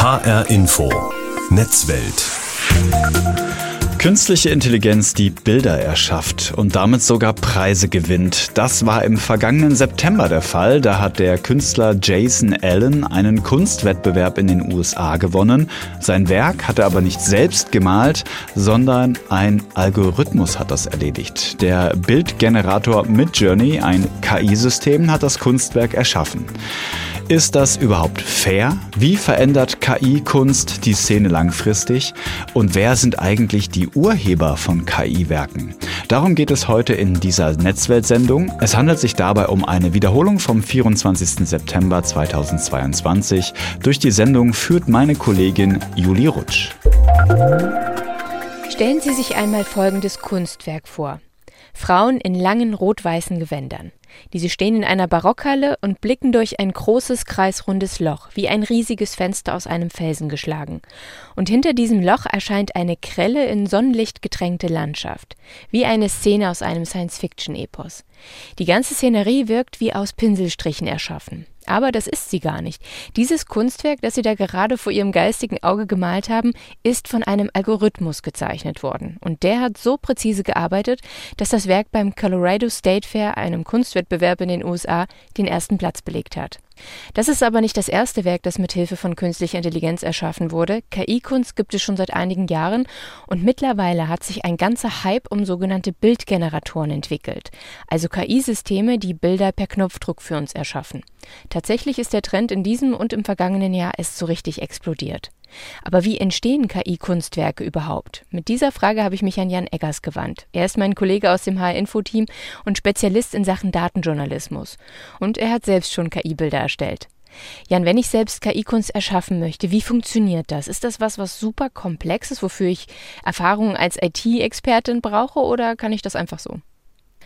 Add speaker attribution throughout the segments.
Speaker 1: HR Info. Netzwelt.
Speaker 2: Künstliche Intelligenz, die Bilder erschafft und damit sogar Preise gewinnt. Das war im vergangenen September der Fall. Da hat der Künstler Jason Allen einen Kunstwettbewerb in den USA gewonnen. Sein Werk hat er aber nicht selbst gemalt, sondern ein Algorithmus hat das erledigt. Der Bildgenerator Midjourney, ein KI-System, hat das Kunstwerk erschaffen. Ist das überhaupt fair? Wie verändert KI-Kunst die Szene langfristig? Und wer sind eigentlich die Urheber von KI-Werken? Darum geht es heute in dieser Netzweltsendung. Es handelt sich dabei um eine Wiederholung vom 24. September 2022. Durch die Sendung führt meine Kollegin Julie Rutsch.
Speaker 3: Stellen Sie sich einmal folgendes Kunstwerk vor. Frauen in langen rot-weißen Gewändern. Diese stehen in einer Barockhalle und blicken durch ein großes kreisrundes Loch, wie ein riesiges Fenster aus einem Felsen geschlagen. Und hinter diesem Loch erscheint eine grelle, in Sonnenlicht getränkte Landschaft, wie eine Szene aus einem Science-Fiction-Epos. Die ganze Szenerie wirkt wie aus Pinselstrichen erschaffen. Aber das ist sie gar nicht. Dieses Kunstwerk, das Sie da gerade vor Ihrem geistigen Auge gemalt haben, ist von einem Algorithmus gezeichnet worden. Und der hat so präzise gearbeitet, dass das Werk beim Colorado State Fair, einem Kunstwettbewerb in den USA, den ersten Platz belegt hat. Das ist aber nicht das erste Werk, das mit Hilfe von künstlicher Intelligenz erschaffen wurde. KI-Kunst gibt es schon seit einigen Jahren und mittlerweile hat sich ein ganzer Hype um sogenannte Bildgeneratoren entwickelt, also KI-Systeme, die Bilder per Knopfdruck für uns erschaffen. Tatsächlich ist der Trend in diesem und im vergangenen Jahr erst so richtig explodiert. Aber wie entstehen KI-Kunstwerke überhaupt? Mit dieser Frage habe ich mich an Jan Eggers gewandt. Er ist mein Kollege aus dem HR-Info-Team und Spezialist in Sachen Datenjournalismus. Und er hat selbst schon KI-Bilder erstellt. Jan, wenn ich selbst KI-Kunst erschaffen möchte, wie funktioniert das? Ist das was, was super komplex ist, wofür ich Erfahrungen als IT-Expertin brauche oder kann ich das einfach so?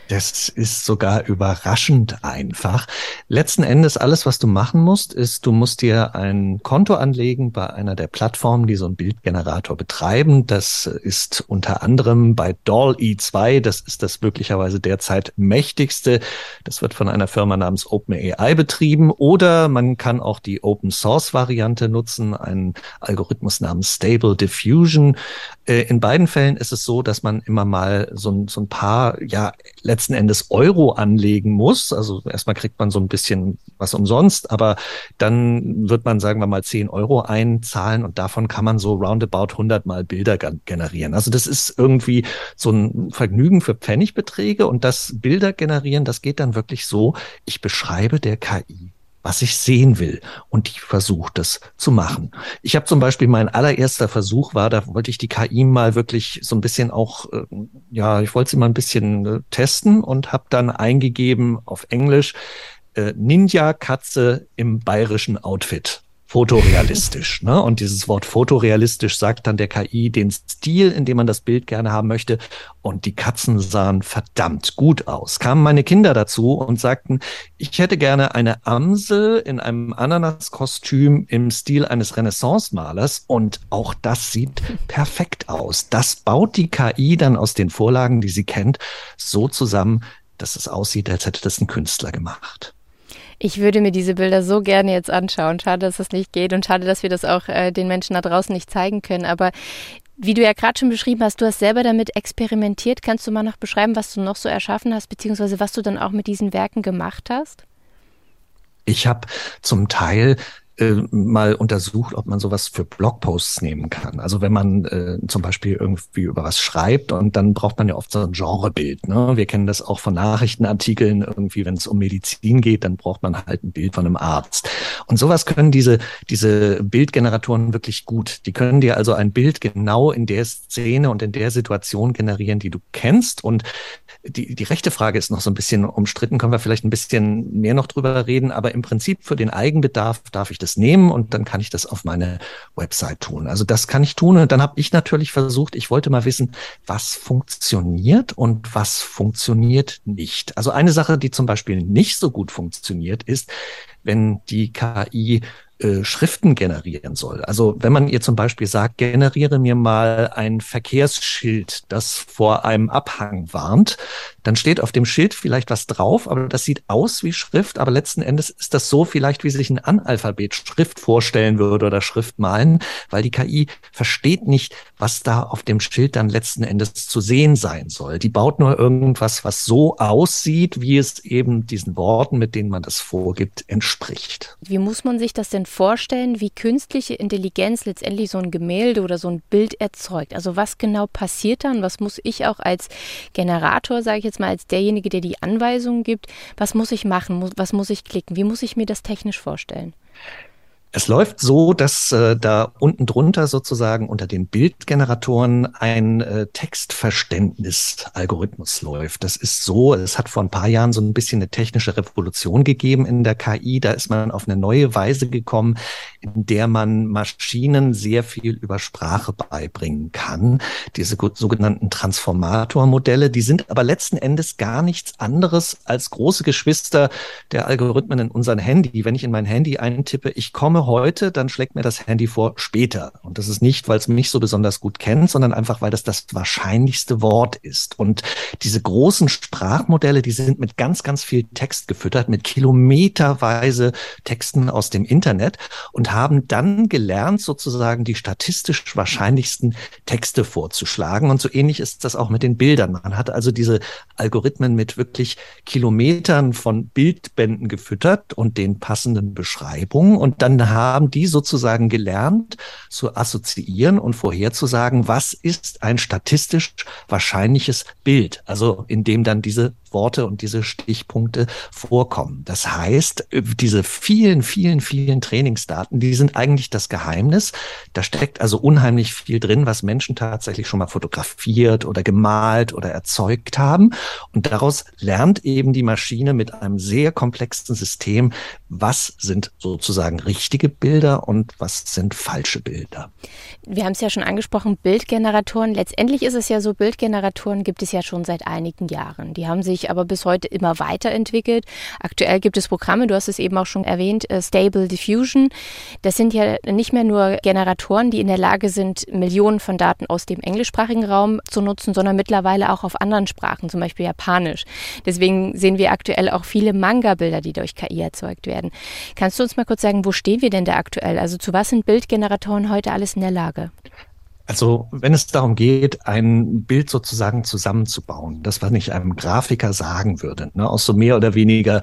Speaker 4: Das ist sogar überraschend einfach. Letzten Endes alles, was du machen musst, ist, du musst dir ein Konto anlegen bei einer der Plattformen, die so einen Bildgenerator betreiben. Das ist unter anderem bei DALL-E2. Das ist das möglicherweise derzeit mächtigste. Das wird von einer Firma namens OpenAI betrieben. Oder man kann auch die Open Source Variante nutzen, einen Algorithmus namens Stable Diffusion. Äh, in beiden Fällen ist es so, dass man immer mal so, so ein paar, ja, letzten Endes Euro anlegen muss. Also erstmal kriegt man so ein bisschen was umsonst, aber dann wird man, sagen wir mal, 10 Euro einzahlen und davon kann man so roundabout 100 mal Bilder generieren. Also das ist irgendwie so ein Vergnügen für Pfennigbeträge und das Bilder generieren, das geht dann wirklich so, ich beschreibe der KI was ich sehen will. Und die versucht das zu machen. Ich habe zum Beispiel mein allererster Versuch war, da wollte ich die KI mal wirklich so ein bisschen auch, äh, ja, ich wollte sie mal ein bisschen äh, testen und habe dann eingegeben auf Englisch äh, Ninja Katze im bayerischen Outfit fotorealistisch. ne? Und dieses Wort fotorealistisch sagt dann der KI den Stil, in dem man das Bild gerne haben möchte. Und die Katzen sahen verdammt gut aus. Kamen meine Kinder dazu und sagten, ich hätte gerne eine Amsel in einem Ananaskostüm im Stil eines Renaissance-Malers. Und auch das sieht perfekt aus. Das baut die KI dann aus den Vorlagen, die sie kennt, so zusammen, dass es aussieht, als hätte das ein Künstler gemacht.
Speaker 3: Ich würde mir diese Bilder so gerne jetzt anschauen. Schade, dass das nicht geht und schade, dass wir das auch äh, den Menschen da draußen nicht zeigen können. Aber wie du ja gerade schon beschrieben hast, du hast selber damit experimentiert. Kannst du mal noch beschreiben, was du noch so erschaffen hast, beziehungsweise was du dann auch mit diesen Werken gemacht hast?
Speaker 4: Ich habe zum Teil äh, mal untersucht, ob man sowas für Blogposts nehmen kann. Also wenn man äh, zum Beispiel irgendwie über was schreibt und dann braucht man ja oft so ein Genrebild. Ne? Wir kennen das auch von Nachrichtenartikeln irgendwie, wenn es um Medizin geht, dann braucht man halt ein Bild von einem Arzt. Und sowas können diese diese Bildgeneratoren wirklich gut. Die können dir also ein Bild genau in der Szene und in der Situation generieren, die du kennst. Und die die rechte Frage ist noch so ein bisschen umstritten. Können wir vielleicht ein bisschen mehr noch drüber reden? Aber im Prinzip für den Eigenbedarf darf ich das nehmen und dann kann ich das auf meine Website tun. Also das kann ich tun. Und dann habe ich natürlich versucht, ich wollte mal wissen, was funktioniert und was funktioniert nicht. Also eine Sache, die zum Beispiel nicht so gut funktioniert, ist, wenn die KI äh, Schriften generieren soll. Also wenn man ihr zum Beispiel sagt, generiere mir mal ein Verkehrsschild, das vor einem Abhang warnt, dann steht auf dem Schild vielleicht was drauf, aber das sieht aus wie Schrift, aber letzten Endes ist das so vielleicht, wie sich ein Analphabet Schrift vorstellen würde oder Schrift malen, weil die KI versteht nicht, was da auf dem Schild dann letzten Endes zu sehen sein soll. Die baut nur irgendwas, was so aussieht, wie es eben diesen Worten, mit denen man das vorgibt, entspricht.
Speaker 3: Wie muss man sich das denn vorstellen, wie künstliche Intelligenz letztendlich so ein Gemälde oder so ein Bild erzeugt? Also was genau passiert dann? Was muss ich auch als Generator, sage ich jetzt mal, als derjenige, der die Anweisungen gibt, was muss ich machen? Was muss ich klicken? Wie muss ich mir das technisch vorstellen?
Speaker 4: Es läuft so, dass äh, da unten drunter sozusagen unter den Bildgeneratoren ein äh, Textverständnisalgorithmus läuft. Das ist so, es hat vor ein paar Jahren so ein bisschen eine technische Revolution gegeben in der KI. Da ist man auf eine neue Weise gekommen, in der man Maschinen sehr viel über Sprache beibringen kann. Diese sogenannten Transformatormodelle, die sind aber letzten Endes gar nichts anderes als große Geschwister der Algorithmen in unserem Handy. Wenn ich in mein Handy eintippe, ich komme heute, dann schlägt mir das Handy vor später. Und das ist nicht, weil es mich so besonders gut kennt, sondern einfach, weil das das wahrscheinlichste Wort ist. Und diese großen Sprachmodelle, die sind mit ganz, ganz viel Text gefüttert, mit kilometerweise Texten aus dem Internet und haben dann gelernt, sozusagen die statistisch wahrscheinlichsten Texte vorzuschlagen. Und so ähnlich ist das auch mit den Bildern. Man hat also diese Algorithmen mit wirklich Kilometern von Bildbänden gefüttert und den passenden Beschreibungen. Und dann haben die sozusagen gelernt zu assoziieren und vorherzusagen, was ist ein statistisch wahrscheinliches Bild, also in dem dann diese Worte und diese Stichpunkte vorkommen. Das heißt, diese vielen, vielen, vielen Trainingsdaten, die sind eigentlich das Geheimnis. Da steckt also unheimlich viel drin, was Menschen tatsächlich schon mal fotografiert oder gemalt oder erzeugt haben. Und daraus lernt eben die Maschine mit einem sehr komplexen System, was sind sozusagen richtige Bilder und was sind falsche Bilder.
Speaker 3: Wir haben es ja schon angesprochen, Bildgeneratoren. Letztendlich ist es ja so, Bildgeneratoren gibt es ja schon seit einigen Jahren. Die haben sich sich aber bis heute immer weiterentwickelt. Aktuell gibt es Programme, du hast es eben auch schon erwähnt, äh, Stable Diffusion. Das sind ja nicht mehr nur Generatoren, die in der Lage sind, Millionen von Daten aus dem englischsprachigen Raum zu nutzen, sondern mittlerweile auch auf anderen Sprachen, zum Beispiel Japanisch. Deswegen sehen wir aktuell auch viele Manga-Bilder, die durch KI erzeugt werden. Kannst du uns mal kurz sagen, wo stehen wir denn da aktuell? Also zu was sind Bildgeneratoren heute alles in der Lage?
Speaker 4: Also wenn es darum geht, ein Bild sozusagen zusammenzubauen, das, was ich einem Grafiker sagen würde, ne, aus so mehr oder weniger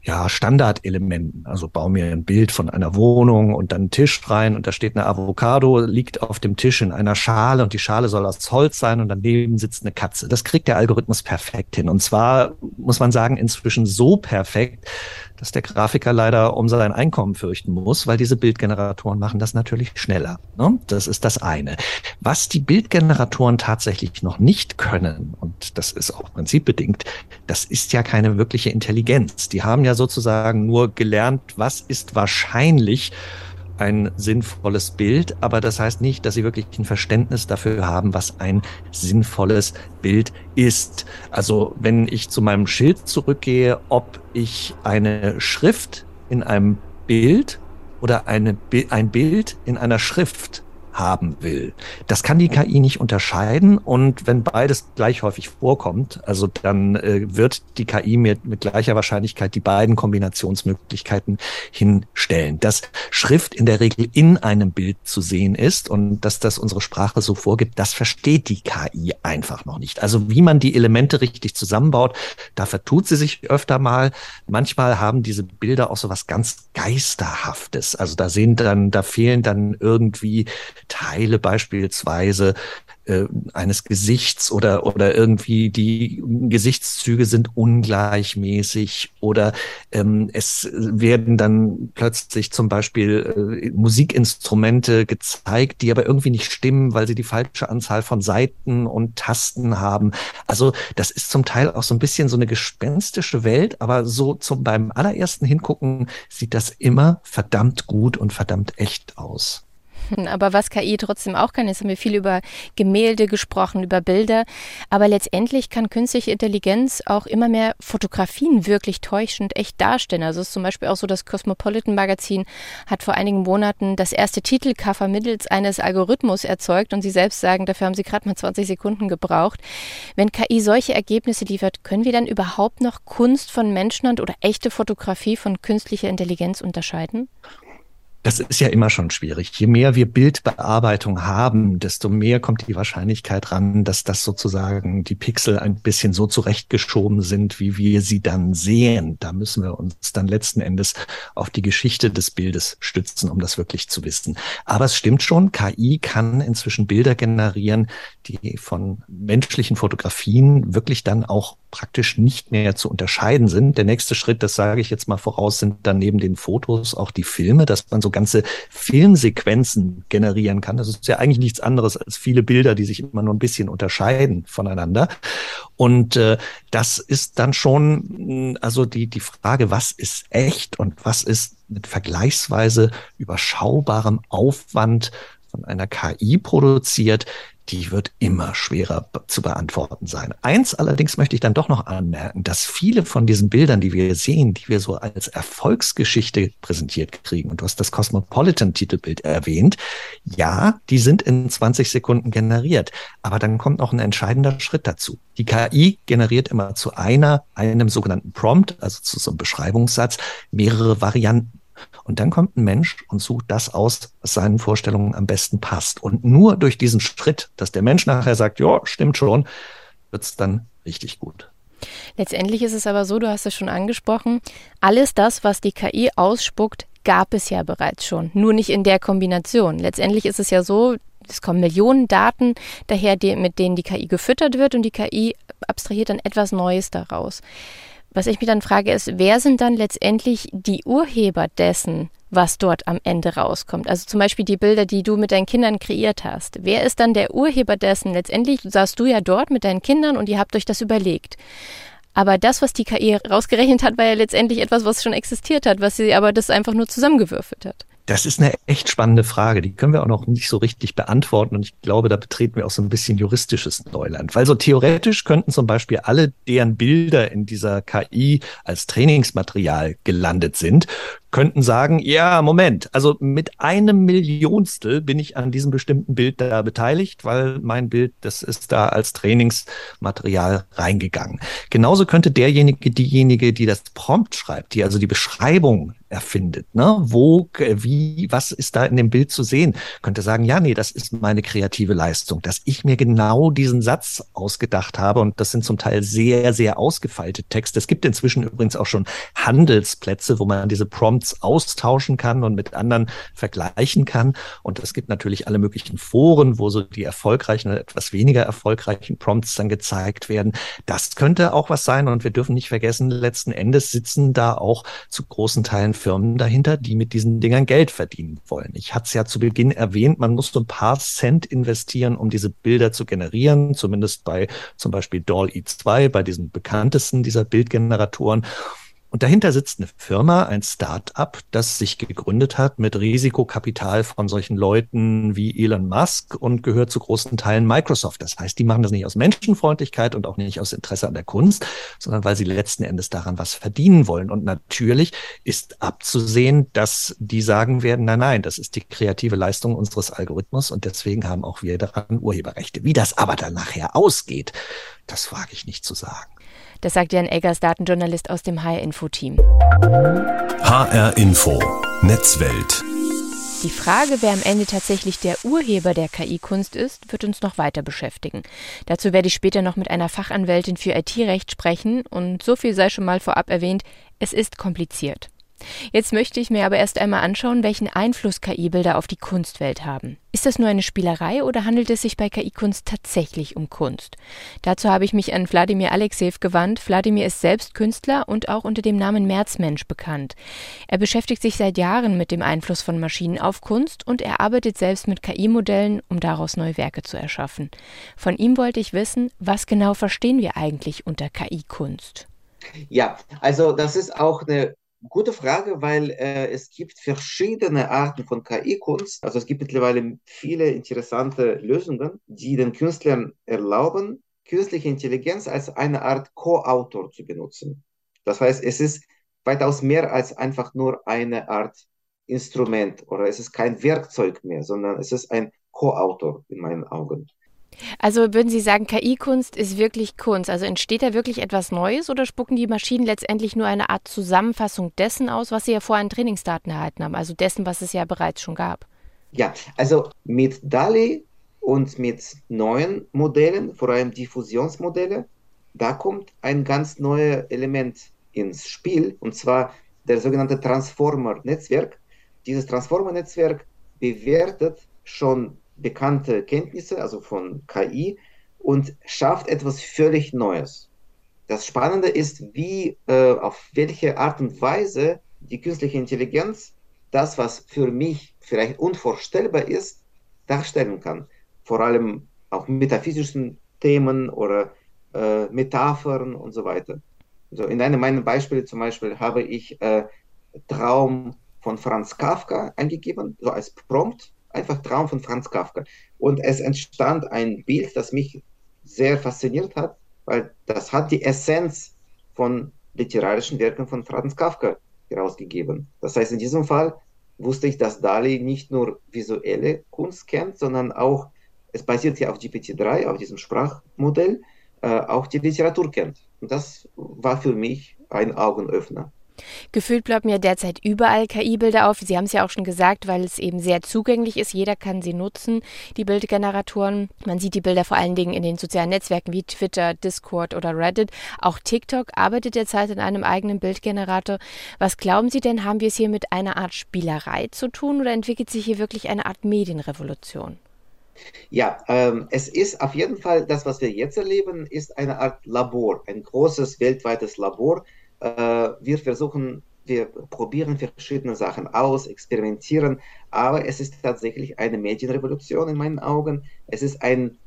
Speaker 4: ja, Standardelementen. Also baue mir ein Bild von einer Wohnung und dann einen Tisch rein und da steht eine Avocado, liegt auf dem Tisch in einer Schale und die Schale soll aus Holz sein und daneben sitzt eine Katze. Das kriegt der Algorithmus perfekt hin. Und zwar muss man sagen, inzwischen so perfekt, dass der Grafiker leider um sein Einkommen fürchten muss, weil diese Bildgeneratoren machen das natürlich schneller. Ne? Das ist das eine. Was die Bildgeneratoren tatsächlich noch nicht können, und das ist auch prinzipbedingt, das ist ja keine wirkliche Intelligenz. Die haben ja sozusagen nur gelernt, was ist wahrscheinlich ein sinnvolles Bild, aber das heißt nicht, dass sie wirklich ein Verständnis dafür haben, was ein sinnvolles Bild ist. Also wenn ich zu meinem Schild zurückgehe, ob ich eine Schrift in einem Bild oder eine, ein Bild in einer Schrift haben will. Das kann die KI nicht unterscheiden und wenn beides gleich häufig vorkommt, also dann äh, wird die KI mit, mit gleicher Wahrscheinlichkeit die beiden Kombinationsmöglichkeiten hinstellen. Dass Schrift in der Regel in einem Bild zu sehen ist und dass das unsere Sprache so vorgibt, das versteht die KI einfach noch nicht. Also wie man die Elemente richtig zusammenbaut, da vertut sie sich öfter mal. Manchmal haben diese Bilder auch so was ganz Geisterhaftes. Also da sehen dann, da fehlen dann irgendwie Teile beispielsweise äh, eines Gesichts oder, oder irgendwie die Gesichtszüge sind ungleichmäßig oder ähm, es werden dann plötzlich zum Beispiel äh, Musikinstrumente gezeigt, die aber irgendwie nicht stimmen, weil sie die falsche Anzahl von Seiten und Tasten haben. Also das ist zum Teil auch so ein bisschen so eine gespenstische Welt, aber so zum beim allerersten Hingucken sieht das immer verdammt gut und verdammt echt aus.
Speaker 3: Aber was KI trotzdem auch kann, jetzt haben wir viel über Gemälde gesprochen, über Bilder. Aber letztendlich kann künstliche Intelligenz auch immer mehr Fotografien wirklich täuschend echt darstellen. Also es ist zum Beispiel auch so, das Cosmopolitan Magazin hat vor einigen Monaten das erste Titelcover mittels eines Algorithmus erzeugt und sie selbst sagen, dafür haben sie gerade mal 20 Sekunden gebraucht. Wenn KI solche Ergebnisse liefert, können wir dann überhaupt noch Kunst von Menschenhand oder echte Fotografie von künstlicher Intelligenz unterscheiden?
Speaker 4: Das ist ja immer schon schwierig. Je mehr wir Bildbearbeitung haben, desto mehr kommt die Wahrscheinlichkeit ran, dass das sozusagen die Pixel ein bisschen so zurechtgeschoben sind, wie wir sie dann sehen. Da müssen wir uns dann letzten Endes auf die Geschichte des Bildes stützen, um das wirklich zu wissen. Aber es stimmt schon, KI kann inzwischen Bilder generieren, die von menschlichen Fotografien wirklich dann auch praktisch nicht mehr zu unterscheiden sind. Der nächste Schritt, das sage ich jetzt mal voraus, sind dann neben den Fotos auch die Filme, dass man so ganze Filmsequenzen generieren kann. Das ist ja eigentlich nichts anderes als viele Bilder, die sich immer nur ein bisschen unterscheiden voneinander. Und äh, das ist dann schon, also die, die Frage, was ist echt und was ist mit vergleichsweise überschaubarem Aufwand von einer KI produziert, die wird immer schwerer zu beantworten sein. Eins allerdings möchte ich dann doch noch anmerken, dass viele von diesen Bildern, die wir sehen, die wir so als Erfolgsgeschichte präsentiert kriegen, und du hast das Cosmopolitan-Titelbild erwähnt, ja, die sind in 20 Sekunden generiert. Aber dann kommt noch ein entscheidender Schritt dazu. Die KI generiert immer zu einer, einem sogenannten Prompt, also zu so einem Beschreibungssatz, mehrere Varianten. Und dann kommt ein Mensch und sucht das aus, was seinen Vorstellungen am besten passt. Und nur durch diesen Schritt, dass der Mensch nachher sagt, ja, stimmt schon, wird es dann richtig gut.
Speaker 3: Letztendlich ist es aber so, du hast es schon angesprochen, alles das, was die KI ausspuckt, gab es ja bereits schon, nur nicht in der Kombination. Letztendlich ist es ja so, es kommen Millionen Daten daher, die, mit denen die KI gefüttert wird und die KI abstrahiert dann etwas Neues daraus. Was ich mich dann frage, ist, wer sind dann letztendlich die Urheber dessen, was dort am Ende rauskommt? Also zum Beispiel die Bilder, die du mit deinen Kindern kreiert hast. Wer ist dann der Urheber dessen? Letztendlich saßt du ja dort mit deinen Kindern und ihr habt euch das überlegt. Aber das, was die KI rausgerechnet hat, war ja letztendlich etwas, was schon existiert hat, was sie aber das einfach nur zusammengewürfelt hat.
Speaker 4: Das ist eine echt spannende Frage. Die können wir auch noch nicht so richtig beantworten. Und ich glaube, da betreten wir auch so ein bisschen juristisches Neuland. Weil so theoretisch könnten zum Beispiel alle, deren Bilder in dieser KI als Trainingsmaterial gelandet sind, könnten sagen, ja, Moment, also mit einem Millionstel bin ich an diesem bestimmten Bild da beteiligt, weil mein Bild, das ist da als Trainingsmaterial reingegangen. Genauso könnte derjenige, diejenige, die das Prompt schreibt, die also die Beschreibung erfindet, ne, wo, wie, was ist da in dem Bild zu sehen, könnte sagen, ja, nee, das ist meine kreative Leistung, dass ich mir genau diesen Satz ausgedacht habe und das sind zum Teil sehr, sehr ausgefeilte Texte. Es gibt inzwischen übrigens auch schon Handelsplätze, wo man diese Prompts austauschen kann und mit anderen vergleichen kann. Und es gibt natürlich alle möglichen Foren, wo so die erfolgreichen oder etwas weniger erfolgreichen Prompts dann gezeigt werden. Das könnte auch was sein. Und wir dürfen nicht vergessen, letzten Endes sitzen da auch zu großen Teilen Firmen dahinter, die mit diesen Dingern Geld verdienen wollen. Ich hatte es ja zu Beginn erwähnt, man muss so ein paar Cent investieren, um diese Bilder zu generieren, zumindest bei zum Beispiel DALL-E2, bei diesen bekanntesten dieser Bildgeneratoren. Und dahinter sitzt eine Firma, ein Start-up, das sich gegründet hat mit Risikokapital von solchen Leuten wie Elon Musk und gehört zu großen Teilen Microsoft. Das heißt, die machen das nicht aus Menschenfreundlichkeit und auch nicht aus Interesse an der Kunst, sondern weil sie letzten Endes daran was verdienen wollen. Und natürlich ist abzusehen, dass die sagen werden, nein, nein, das ist die kreative Leistung unseres Algorithmus und deswegen haben auch wir daran Urheberrechte. Wie das aber dann nachher ausgeht, das wage ich nicht zu sagen.
Speaker 3: Das sagt Jan Eggers, Datenjournalist aus dem HR-Info-Team.
Speaker 1: HR Info, Netzwelt.
Speaker 3: Die Frage, wer am Ende tatsächlich der Urheber der KI-Kunst ist, wird uns noch weiter beschäftigen. Dazu werde ich später noch mit einer Fachanwältin für IT-Recht sprechen und so viel sei schon mal vorab erwähnt, es ist kompliziert. Jetzt möchte ich mir aber erst einmal anschauen, welchen Einfluss KI-Bilder auf die Kunstwelt haben. Ist das nur eine Spielerei oder handelt es sich bei KI-Kunst tatsächlich um Kunst? Dazu habe ich mich an Wladimir Alexeev gewandt. Wladimir ist selbst Künstler und auch unter dem Namen Märzmensch bekannt. Er beschäftigt sich seit Jahren mit dem Einfluss von Maschinen auf Kunst und er arbeitet selbst mit KI-Modellen, um daraus neue Werke zu erschaffen. Von ihm wollte ich wissen, was genau verstehen wir eigentlich unter KI-Kunst?
Speaker 5: Ja, also das ist auch eine Gute Frage, weil äh, es gibt verschiedene Arten von KI-Kunst. Also es gibt mittlerweile viele interessante Lösungen, die den Künstlern erlauben, künstliche Intelligenz als eine Art Co-Autor zu benutzen. Das heißt, es ist weitaus mehr als einfach nur eine Art Instrument oder es ist kein Werkzeug mehr, sondern es ist ein Co-Autor in meinen Augen.
Speaker 3: Also würden Sie sagen, KI-Kunst ist wirklich Kunst? Also entsteht da wirklich etwas Neues oder spucken die Maschinen letztendlich nur eine Art Zusammenfassung dessen aus, was sie ja vorher an Trainingsdaten erhalten haben, also dessen, was es ja bereits schon gab?
Speaker 5: Ja, also mit DALI und mit neuen Modellen, vor allem Diffusionsmodelle, da kommt ein ganz neues Element ins Spiel, und zwar der sogenannte Transformer-Netzwerk. Dieses Transformer-Netzwerk bewertet schon bekannte Kenntnisse, also von KI, und schafft etwas völlig Neues. Das Spannende ist, wie, äh, auf welche Art und Weise die künstliche Intelligenz das, was für mich vielleicht unvorstellbar ist, darstellen kann. Vor allem auch metaphysischen Themen oder äh, Metaphern und so weiter. Also in einem meiner Beispiele zum Beispiel habe ich äh, Traum von Franz Kafka eingegeben, so als Prompt einfach Traum von Franz Kafka. Und es entstand ein Bild, das mich sehr fasziniert hat, weil das hat die Essenz von literarischen Werken von Franz Kafka herausgegeben. Das heißt, in diesem Fall wusste ich, dass Dali nicht nur visuelle Kunst kennt, sondern auch, es basiert ja auf GPT-3, auf diesem Sprachmodell, äh, auch die Literatur kennt. Und das war für mich ein Augenöffner.
Speaker 3: Gefühlt bleiben ja derzeit überall KI-Bilder auf. Sie haben es ja auch schon gesagt, weil es eben sehr zugänglich ist. Jeder kann sie nutzen, die Bildgeneratoren. Man sieht die Bilder vor allen Dingen in den sozialen Netzwerken wie Twitter, Discord oder Reddit. Auch TikTok arbeitet derzeit in einem eigenen Bildgenerator. Was glauben Sie denn, haben wir es hier mit einer Art Spielerei zu tun oder entwickelt sich hier wirklich eine Art Medienrevolution?
Speaker 5: Ja, ähm, es ist auf jeden Fall das, was wir jetzt erleben, ist eine Art Labor, ein großes weltweites Labor, wir versuchen, wir probieren verschiedene Sachen aus, experimentieren, aber es ist tatsächlich eine Medienrevolution in meinen Augen. Es ist ein,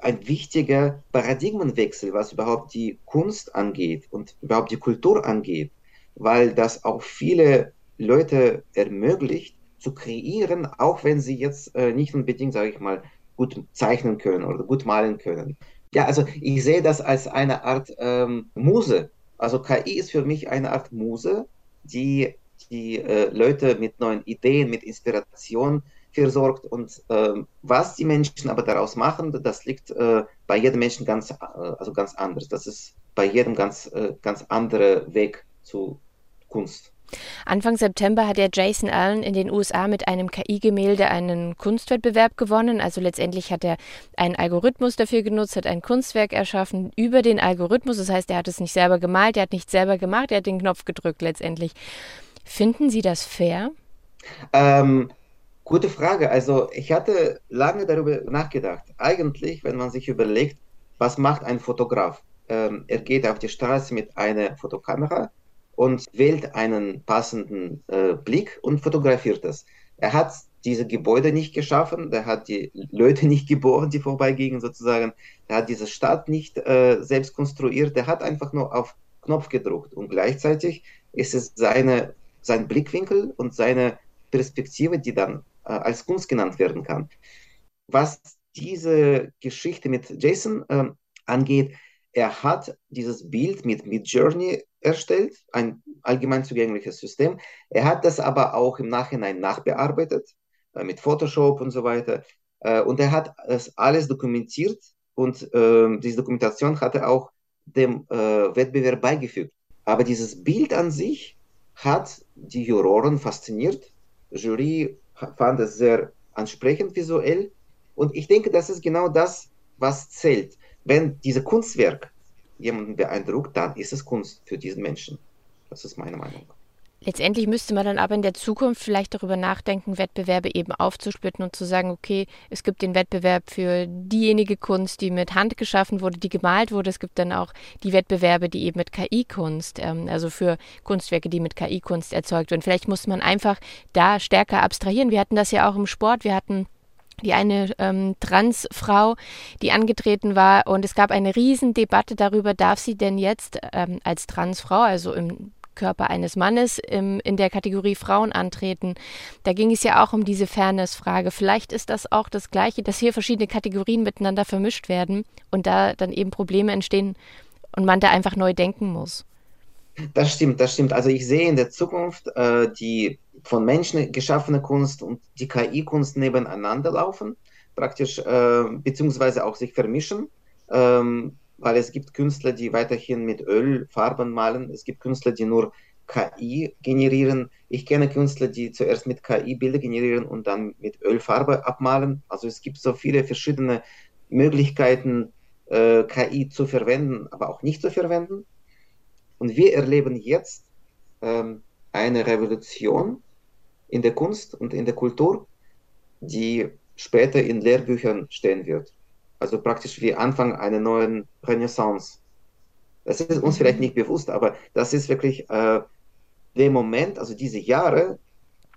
Speaker 5: ein wichtiger Paradigmenwechsel, was überhaupt die Kunst angeht und überhaupt die Kultur angeht, weil das auch viele Leute ermöglicht, zu kreieren, auch wenn sie jetzt äh, nicht unbedingt, sage ich mal, gut zeichnen können oder gut malen können. Ja, also ich sehe das als eine Art ähm, Muse, also KI ist für mich eine Art Muse, die die äh, Leute mit neuen Ideen, mit Inspiration versorgt und äh, was die Menschen aber daraus machen, das liegt äh, bei jedem Menschen ganz, äh, also ganz anders. Das ist bei jedem ganz, äh, ganz anderer Weg zu Kunst.
Speaker 3: Anfang September hat der Jason Allen in den USA mit einem KI-Gemälde einen Kunstwettbewerb gewonnen. Also letztendlich hat er einen Algorithmus dafür genutzt, hat ein Kunstwerk erschaffen über den Algorithmus. Das heißt, er hat es nicht selber gemalt, er hat nicht selber gemacht, er hat den Knopf gedrückt letztendlich. Finden Sie das fair?
Speaker 5: Ähm, gute Frage. Also ich hatte lange darüber nachgedacht. Eigentlich, wenn man sich überlegt, was macht ein Fotograf? Ähm, er geht auf die Straße mit einer Fotokamera und wählt einen passenden äh, Blick und fotografiert das. Er hat diese Gebäude nicht geschaffen, er hat die Leute nicht geboren, die vorbeigingen sozusagen, er hat diese Stadt nicht äh, selbst konstruiert, er hat einfach nur auf Knopf gedruckt und gleichzeitig ist es seine, sein Blickwinkel und seine Perspektive, die dann äh, als Kunst genannt werden kann. Was diese Geschichte mit Jason ähm, angeht, er hat dieses Bild mit Midjourney erstellt, ein allgemein zugängliches System. Er hat das aber auch im Nachhinein nachbearbeitet äh, mit Photoshop und so weiter. Äh, und er hat das alles dokumentiert und äh, diese Dokumentation hat er auch dem äh, Wettbewerb beigefügt. Aber dieses Bild an sich hat die Juroren fasziniert. Die Jury fand es sehr ansprechend visuell. Und ich denke, das ist genau das, was zählt. Wenn dieses Kunstwerk jemanden beeindruckt, dann ist es Kunst für diesen Menschen. Das ist meine Meinung.
Speaker 3: Letztendlich müsste man dann aber in der Zukunft vielleicht darüber nachdenken, Wettbewerbe eben aufzusplitten und zu sagen, okay, es gibt den Wettbewerb für diejenige Kunst, die mit Hand geschaffen wurde, die gemalt wurde. Es gibt dann auch die Wettbewerbe, die eben mit KI-Kunst, ähm, also für Kunstwerke, die mit KI-Kunst erzeugt werden. Vielleicht muss man einfach da stärker abstrahieren. Wir hatten das ja auch im Sport. Wir hatten die eine ähm, Transfrau, die angetreten war. Und es gab eine Riesendebatte darüber, darf sie denn jetzt ähm, als Transfrau, also im Körper eines Mannes im, in der Kategorie Frauen antreten. Da ging es ja auch um diese Fairness-Frage. Vielleicht ist das auch das Gleiche, dass hier verschiedene Kategorien miteinander vermischt werden und da dann eben Probleme entstehen und man da einfach neu denken muss.
Speaker 5: Das stimmt, das stimmt. Also ich sehe in der Zukunft äh, die von Menschen geschaffene Kunst und die KI-Kunst nebeneinander laufen, praktisch, äh, beziehungsweise auch sich vermischen, ähm, weil es gibt Künstler, die weiterhin mit Öl Farben malen, es gibt Künstler, die nur KI generieren. Ich kenne Künstler, die zuerst mit KI Bilder generieren und dann mit Ölfarbe abmalen. Also es gibt so viele verschiedene Möglichkeiten, äh, KI zu verwenden, aber auch nicht zu verwenden. Und wir erleben jetzt ähm, eine Revolution in der Kunst und in der Kultur, die später in Lehrbüchern stehen wird. Also praktisch wie Anfang einer neuen Renaissance. Das ist uns vielleicht nicht bewusst, aber das ist wirklich äh, der Moment, also diese Jahre,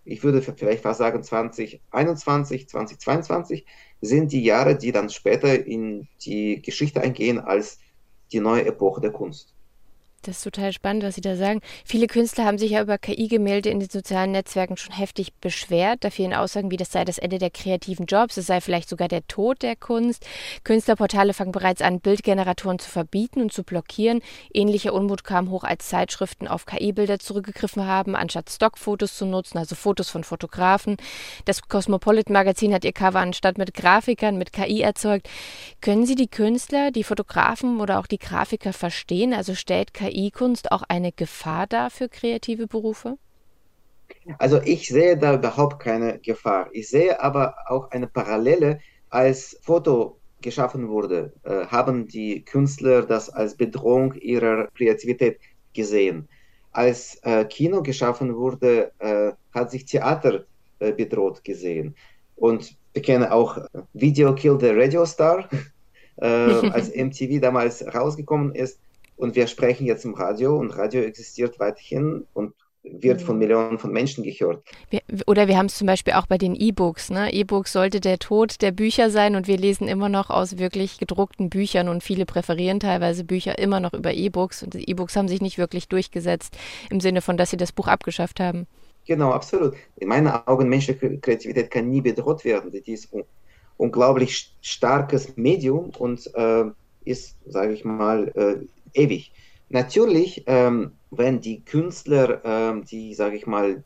Speaker 5: ich würde vielleicht fast sagen 2021, 2022, sind die Jahre, die dann später in die Geschichte eingehen als die neue Epoche der Kunst.
Speaker 3: Das ist total spannend, was Sie da sagen. Viele Künstler haben sich ja über KI-Gemälde in den sozialen Netzwerken schon heftig beschwert. Da fehlen Aussagen, wie das sei das Ende der kreativen Jobs, es sei vielleicht sogar der Tod der Kunst. Künstlerportale fangen bereits an, Bildgeneratoren zu verbieten und zu blockieren. Ähnlicher Unmut kam hoch, als Zeitschriften auf KI-Bilder zurückgegriffen haben, anstatt Stockfotos zu nutzen, also Fotos von Fotografen. Das Cosmopolitan-Magazin hat ihr Cover anstatt mit Grafikern mit KI erzeugt. Können Sie die Künstler, die Fotografen oder auch die Grafiker verstehen? Also stellt KI KI-Kunst auch eine Gefahr dar für kreative Berufe?
Speaker 5: Also ich sehe da überhaupt keine Gefahr. Ich sehe aber auch eine Parallele. Als Foto geschaffen wurde, äh, haben die Künstler das als Bedrohung ihrer Kreativität gesehen. Als äh, Kino geschaffen wurde, äh, hat sich Theater äh, bedroht gesehen. Und wir kennen auch Video Kill the Radio Star, äh, als MTV damals rausgekommen ist und wir sprechen jetzt im Radio und Radio existiert weiterhin und wird von mhm. Millionen von Menschen gehört.
Speaker 3: Wir, oder wir haben es zum Beispiel auch bei den E-Books. Ne? E-Books sollte der Tod der Bücher sein und wir lesen immer noch aus wirklich gedruckten Büchern und viele präferieren teilweise Bücher immer noch über E-Books und die E-Books haben sich nicht wirklich durchgesetzt im Sinne von, dass sie das Buch abgeschafft haben.
Speaker 5: Genau, absolut. In meinen Augen menschliche Kreativität kann nie bedroht werden. Die ist un unglaublich starkes Medium und äh, ist, sage ich mal, äh, ewig. Natürlich, ähm, wenn die Künstler, ähm, die, sage ich mal,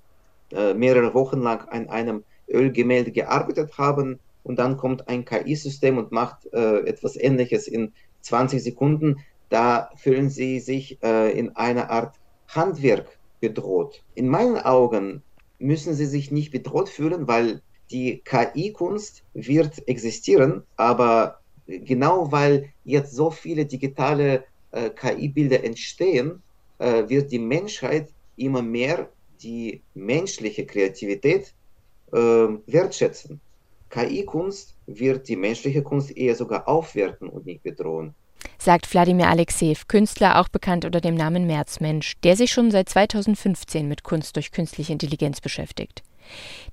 Speaker 5: äh, mehrere Wochen lang an einem Ölgemälde gearbeitet haben und dann kommt ein KI-System und macht äh, etwas Ähnliches in 20 Sekunden, da fühlen sie sich äh, in einer Art Handwerk bedroht. In meinen Augen müssen sie sich nicht bedroht fühlen, weil die KI-Kunst wird existieren, aber genau weil jetzt so viele digitale äh, KI-Bilder entstehen, äh, wird die Menschheit immer mehr die menschliche Kreativität äh, wertschätzen. KI-Kunst wird die menschliche Kunst eher sogar aufwerten und nicht bedrohen.
Speaker 3: Sagt Wladimir Alexeev, Künstler auch bekannt unter dem Namen Märzmensch, der sich schon seit 2015 mit Kunst durch künstliche Intelligenz beschäftigt.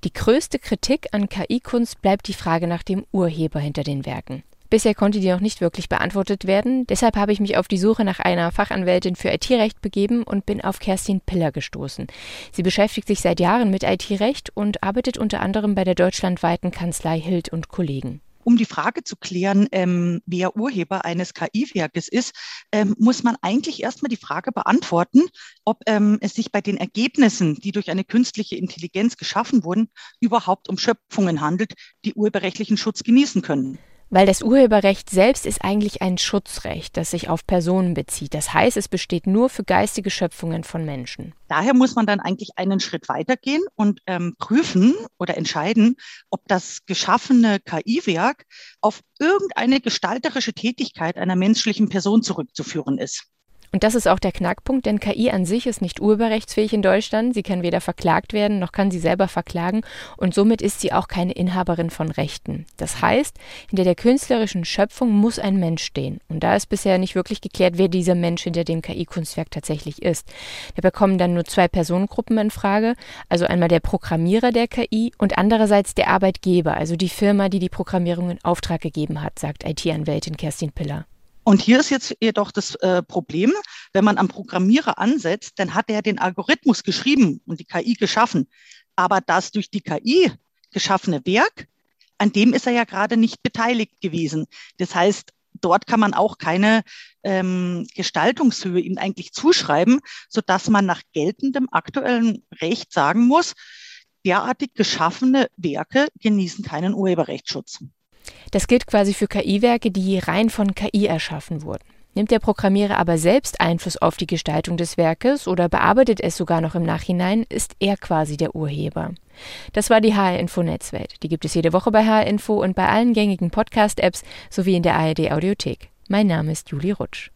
Speaker 3: Die größte Kritik an KI-Kunst bleibt die Frage nach dem Urheber hinter den Werken. Bisher konnte die noch nicht wirklich beantwortet werden. Deshalb habe ich mich auf die Suche nach einer Fachanwältin für IT-Recht begeben und bin auf Kerstin Piller gestoßen. Sie beschäftigt sich seit Jahren mit IT-Recht und arbeitet unter anderem bei der deutschlandweiten Kanzlei Hild und Kollegen.
Speaker 6: Um die Frage zu klären, ähm, wer Urheber eines KI-Werkes ist, ähm, muss man eigentlich erstmal die Frage beantworten, ob ähm, es sich bei den Ergebnissen, die durch eine künstliche Intelligenz geschaffen wurden, überhaupt um Schöpfungen handelt, die urheberrechtlichen Schutz genießen können.
Speaker 3: Weil das Urheberrecht selbst ist eigentlich ein Schutzrecht, das sich auf Personen bezieht. Das heißt, es besteht nur für geistige Schöpfungen von Menschen.
Speaker 6: Daher muss man dann eigentlich einen Schritt weitergehen und ähm, prüfen oder entscheiden, ob das geschaffene KI-Werk auf irgendeine gestalterische Tätigkeit einer menschlichen Person zurückzuführen ist.
Speaker 3: Und das ist auch der Knackpunkt, denn KI an sich ist nicht urheberrechtsfähig in Deutschland. Sie kann weder verklagt werden, noch kann sie selber verklagen und somit ist sie auch keine Inhaberin von Rechten. Das heißt, hinter der künstlerischen Schöpfung muss ein Mensch stehen. Und da ist bisher nicht wirklich geklärt, wer dieser Mensch hinter dem KI-Kunstwerk tatsächlich ist. Da bekommen dann nur zwei Personengruppen in Frage, also einmal der Programmierer der KI und andererseits der Arbeitgeber, also die Firma, die die Programmierung in Auftrag gegeben hat, sagt IT-Anwältin Kerstin Piller.
Speaker 6: Und hier ist jetzt jedoch das äh, Problem, wenn man am Programmierer ansetzt, dann hat er den Algorithmus geschrieben und die KI geschaffen. Aber das durch die KI geschaffene Werk, an dem ist er ja gerade nicht beteiligt gewesen. Das heißt, dort kann man auch keine ähm, Gestaltungshöhe ihm eigentlich zuschreiben, so dass man nach geltendem aktuellen Recht sagen muss, derartig geschaffene Werke genießen keinen Urheberrechtsschutz.
Speaker 3: Das gilt quasi für KI-Werke, die rein von KI erschaffen wurden. Nimmt der Programmierer aber selbst Einfluss auf die Gestaltung des Werkes oder bearbeitet es sogar noch im Nachhinein, ist er quasi der Urheber. Das war die HR Info Netzwelt. Die gibt es jede Woche bei HR Info und bei allen gängigen Podcast-Apps sowie in der ARD Audiothek. Mein Name ist Julie Rutsch.